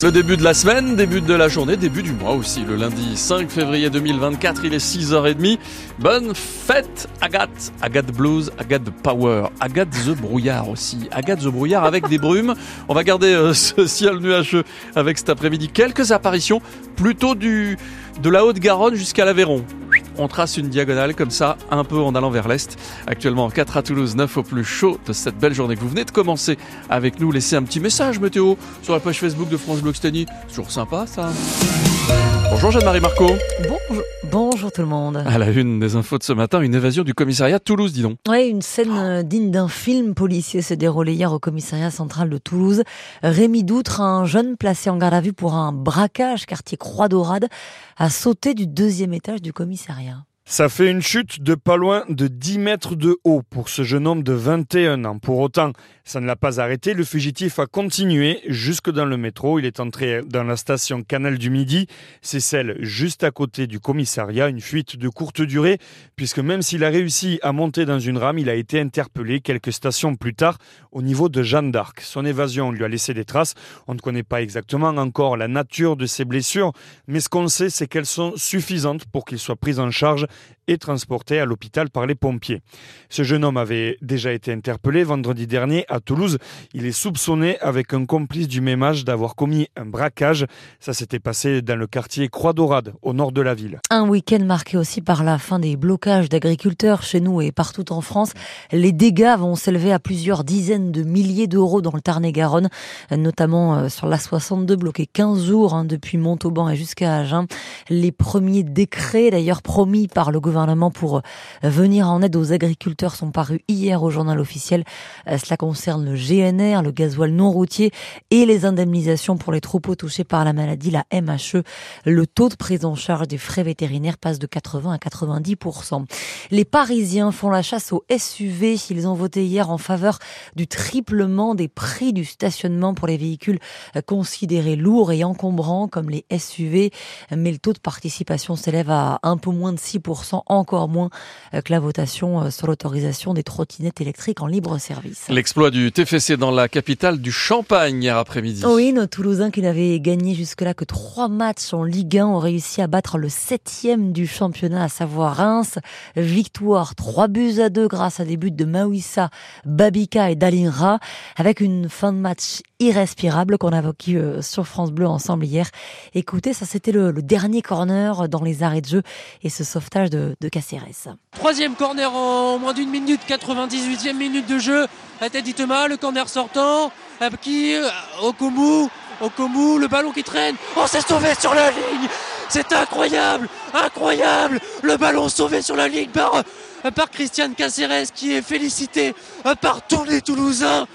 Le début de la semaine, début de la journée, début du mois aussi. Le lundi 5 février 2024, il est 6h30. Bonne fête Agathe Agathe Blues, Agathe Power, Agathe The Brouillard aussi. Agathe The Brouillard avec des brumes. On va garder euh, ce ciel nuageux avec cet après-midi. Quelques apparitions plutôt de la Haute-Garonne jusqu'à l'Aveyron on trace une diagonale comme ça, un peu en allant vers l'est. Actuellement 4 à Toulouse, 9 au plus chaud de cette belle journée que vous venez de commencer avec nous. Laissez un petit message météo sur la page Facebook de France Bleu Occitanie. Toujours sympa ça. Bonjour Jeanne-Marie Marco. Bonjour, bonjour tout le monde. À la une des infos de ce matin, une évasion du commissariat de Toulouse, dis donc. Oui, une scène euh, digne d'un film policier s'est déroulée hier au commissariat central de Toulouse. Rémi Doutre, un jeune placé en garde à vue pour un braquage quartier Croix-Dorade, a sauté du deuxième étage du commissariat. Ça fait une chute de pas loin de 10 mètres de haut pour ce jeune homme de 21 ans. Pour autant, ça ne l'a pas arrêté. Le fugitif a continué jusque dans le métro. Il est entré dans la station Canal du Midi. C'est celle juste à côté du commissariat. Une fuite de courte durée, puisque même s'il a réussi à monter dans une rame, il a été interpellé quelques stations plus tard au niveau de Jeanne d'Arc. Son évasion lui a laissé des traces. On ne connaît pas exactement encore la nature de ses blessures, mais ce qu'on sait, c'est qu'elles sont suffisantes pour qu'il soit pris en charge et transporté à l'hôpital par les pompiers. Ce jeune homme avait déjà été interpellé vendredi dernier à Toulouse. Il est soupçonné avec un complice du même âge d'avoir commis un braquage. Ça s'était passé dans le quartier Croix-Dorade, au nord de la ville. Un week-end marqué aussi par la fin des blocages d'agriculteurs chez nous et partout en France. Les dégâts vont s'élever à plusieurs dizaines de milliers d'euros dans le Tarn-et-Garonne, notamment euh, sur la 62 bloquée 15 jours hein, depuis Montauban et jusqu'à Agen. Les premiers décrets d'ailleurs promis par le gouvernement pour euh, venir en aide aux agriculteurs sont parus hier au journal officiel. Euh, cela concerne le GNR, le gasoil non routier et les indemnisations pour les troupeaux touchés par la maladie, la MHE. Le taux de prise en charge des frais vétérinaires passe de 80 à 90% Les Parisiens font la chasse aux SUV. Ils ont voté hier en faveur du triplement des prix du stationnement pour les véhicules euh, considérés lourds et encombrants comme les SUV. Mais le taux de participation s'élève à un peu moins de 6 encore moins euh, que la votation euh, sur l'autorisation des trottinettes électriques en libre service. L'exploit du TFC dans la capitale du Champagne hier après-midi. Oui, nos Toulousains qui n'avaient gagné jusque-là que trois matchs en Ligue 1 ont réussi à battre le septième du championnat, à savoir Reims. Victoire 3 buts à 2 grâce à des buts de Mawissa, Babika et Dalinra, avec une fin de match irrespirable qu'on a évoqué euh, sur France Bleu ensemble hier. Écoutez, ça c'était le, dernier corner dans les arrêts de jeu et ce sauvetage de, de Caceres. Troisième corner en moins d'une minute, 98e minute de jeu. La tête le corner sortant. Qui Okomu, Okomu, le ballon qui traîne. Oh, c'est sauvé sur la ligne C'est incroyable Incroyable Le ballon sauvé sur la ligne par par Christiane Caceres qui est félicité par tous les Toulousains.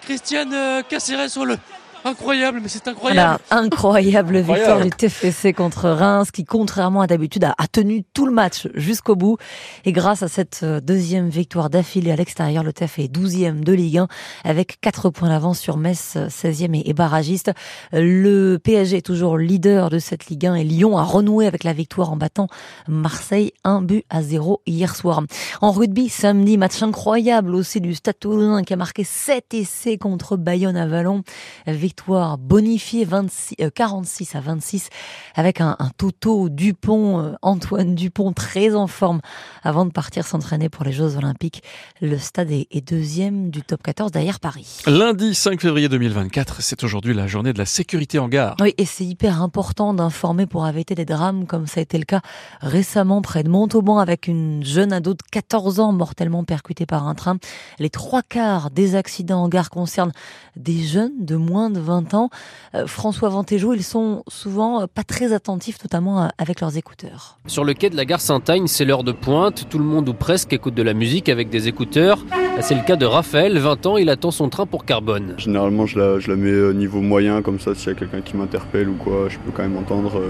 Christiane euh, Caceres sur le Incroyable, mais c'est incroyable. incroyable victoire du TFC contre Reims qui, contrairement à d'habitude, a, tenu tout le match jusqu'au bout. Et grâce à cette euh, deuxième victoire d'affilée à l'extérieur, le TF est 12e de Ligue 1 avec 4 points d'avance sur Metz, 16e et barragiste. Le PSG est toujours leader de cette Ligue 1 et Lyon a renoué avec la victoire en battant Marseille 1 but à 0 hier soir. En rugby, samedi, match incroyable aussi du Stade Toulousain qui a marqué 7 essais contre Bayonne à Vallon victoire bonifiée 26, 46 à 26 avec un, un Toto Dupont, euh, Antoine Dupont très en forme avant de partir s'entraîner pour les Jeux Olympiques. Le stade est, deuxième du top 14 derrière Paris. Lundi 5 février 2024, c'est aujourd'hui la journée de la sécurité en gare. Oui, et c'est hyper important d'informer pour éviter des drames comme ça a été le cas récemment près de Montauban avec une jeune ado de 14 ans mortellement percutée par un train. Les trois quarts des accidents en gare concernent des jeunes de moins de 20 ans. Euh, François Vantéjou, ils sont souvent euh, pas très attentifs, notamment euh, avec leurs écouteurs. Sur le quai de la gare Saint-Agne, c'est l'heure de pointe. Tout le monde ou presque écoute de la musique avec des écouteurs. C'est le cas de Raphaël, 20 ans, il attend son train pour Carbone. Généralement, je la, je la mets au niveau moyen, comme ça, s'il y a quelqu'un qui m'interpelle ou quoi, je peux quand même entendre.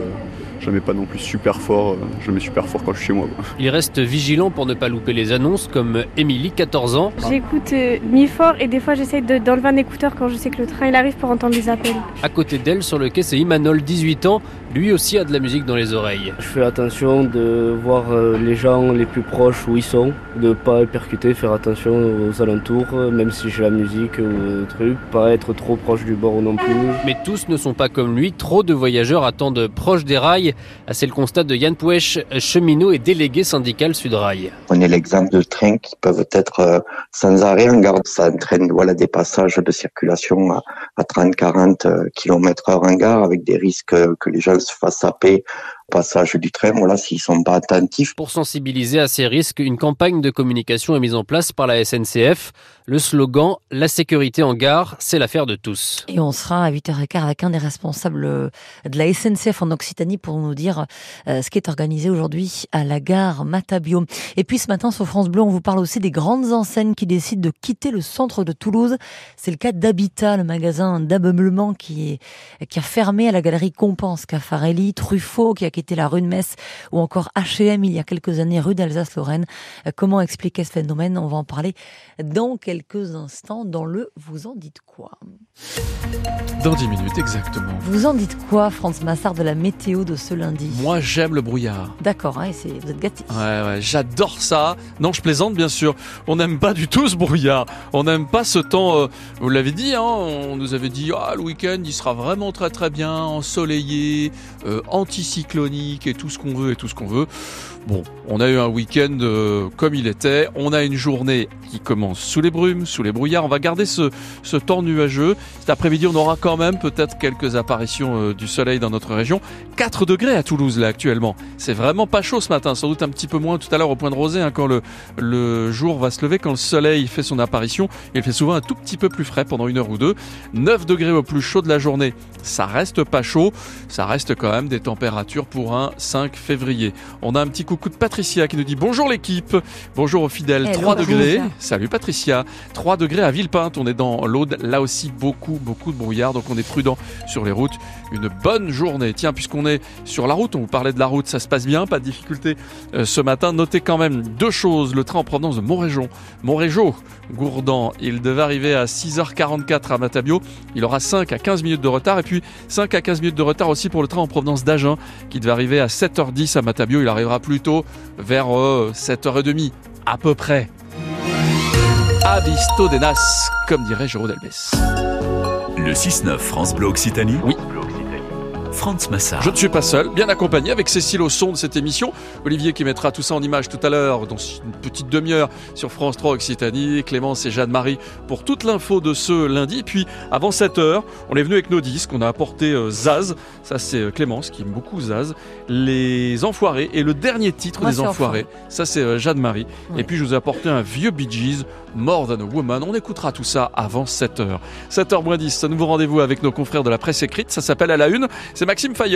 je la mets pas non plus super fort, je la mets super fort quand je suis chez moi. Il reste vigilant pour ne pas louper les annonces, comme Émilie, 14 ans. J'écoute mi-fort et des fois j'essaye d'enlever un écouteur quand je sais que le train il arrive pour entendre des appels. À côté d'elle, sur le quai, c'est Imanol, 18 ans. Lui aussi a de la musique dans les oreilles. Je fais attention de voir euh, les gens les plus proches où ils sont, de pas percuter, faire attention aux alentours, euh, même si j'ai la musique ou des trucs, pas être trop proche du bord non plus. Mais tous ne sont pas comme lui. Trop de voyageurs attendent proche des rails. C'est le constat de Yann Pouèche, cheminot et délégué syndical Sudrail. On est l'exemple de trains qui peuvent être euh, sans arrêt en gare. Ça entraîne voilà, des passages de circulation à, à 30-40 km heure en gare avec des risques que les gens se fassent saper passage du train, voilà, s'ils sont pas attentifs. Pour sensibiliser à ces risques, une campagne de communication est mise en place par la SNCF. Le slogan « La sécurité en gare, c'est l'affaire de tous ». Et on sera à 8h15 avec un des responsables de la SNCF en Occitanie pour nous dire euh, ce qui est organisé aujourd'hui à la gare Matabio. Et puis ce matin sur France Bleu, on vous parle aussi des grandes enseignes qui décident de quitter le centre de Toulouse. C'est le cas d'Habitat, le magasin d'ameublement qui, est, qui a fermé à la galerie Compense, Caffarelli, Truffaut qui a quitté la rue de Metz ou encore H&M il y a quelques années rue d'Alsace-Lorraine. Euh, comment expliquer ce phénomène? On va en parler dans quelques instants dans le Vous en dites quoi? Dans 10 minutes exactement. Vous en dites quoi Franz Massard de la météo de ce lundi? Moi j'aime le brouillard. D'accord, hein, vous êtes gâté. Ouais, ouais, j'adore ça. Non, je plaisante bien sûr. On n'aime pas du tout ce brouillard. On n'aime pas ce temps, euh, vous l'avez dit, hein, on nous avait dit, ah, le week-end il sera vraiment très très bien, ensoleillé, euh, anticyclonique et tout ce qu'on veut et tout ce qu'on veut. Bon, on a eu un week-end euh, comme il était. On a une journée qui commence sous les brumes, sous les brouillards. On va garder ce, temps nuageux. Cet après-midi, on aura quand même peut-être quelques apparitions euh, du soleil dans notre région. 4 degrés à Toulouse là actuellement. C'est vraiment pas chaud ce matin. Sans doute un petit peu moins tout à l'heure au point de rosée hein, quand le, le jour va se lever, quand le soleil fait son apparition. Il fait souvent un tout petit peu plus frais pendant une heure ou deux. 9 degrés au plus chaud de la journée. Ça reste pas chaud. Ça reste quand même des températures pour un 5 février. On a un petit coup coucou de Patricia qui nous dit bonjour l'équipe, bonjour aux fidèles, 3 degrés. Salut Patricia, 3 degrés à Villepinte, on est dans l'Aude, là aussi beaucoup beaucoup de brouillard, donc on est prudent sur les routes. Une bonne journée. Tiens, puisqu'on est sur la route, on vous parlait de la route, ça se passe bien, pas de difficulté euh, ce matin. Notez quand même deux choses, le train en provenance de Montrégeon, Montrégeau, Gourdan, il devait arriver à 6h44 à Matabio, il aura 5 à 15 minutes de retard. Et puis 5 à 15 minutes de retard aussi pour le train en provenance d'Agen qui devait arriver à 7h10 à Matabio, il arrivera plus vers 7h30 euh, à peu près. Abisto Denas, comme dirait Jérôme Delbès. Le 6-9 France Bleu Occitanie Oui. Massard. Je ne suis pas seul, bien accompagné avec Cécile au son de cette émission. Olivier qui mettra tout ça en image tout à l'heure, dans une petite demi-heure sur France 3 Occitanie. Clémence et Jeanne-Marie pour toute l'info de ce lundi. puis, avant 7 heures, on est venu avec nos disques. On a apporté euh, Zaz. Ça, c'est euh, Clémence qui aime beaucoup Zaz. Les Enfoirés. Et le dernier titre des Enfoirés. Ça, c'est euh, Jeanne-Marie. Et puis, je vous ai apporté un vieux Bee Gees, More Than a Woman. On écoutera tout ça avant 7 heures. 7h10, ça nouveau rendez-vous avec nos confrères de la presse écrite. Ça s'appelle À la Une. C'est Maxime Fayet.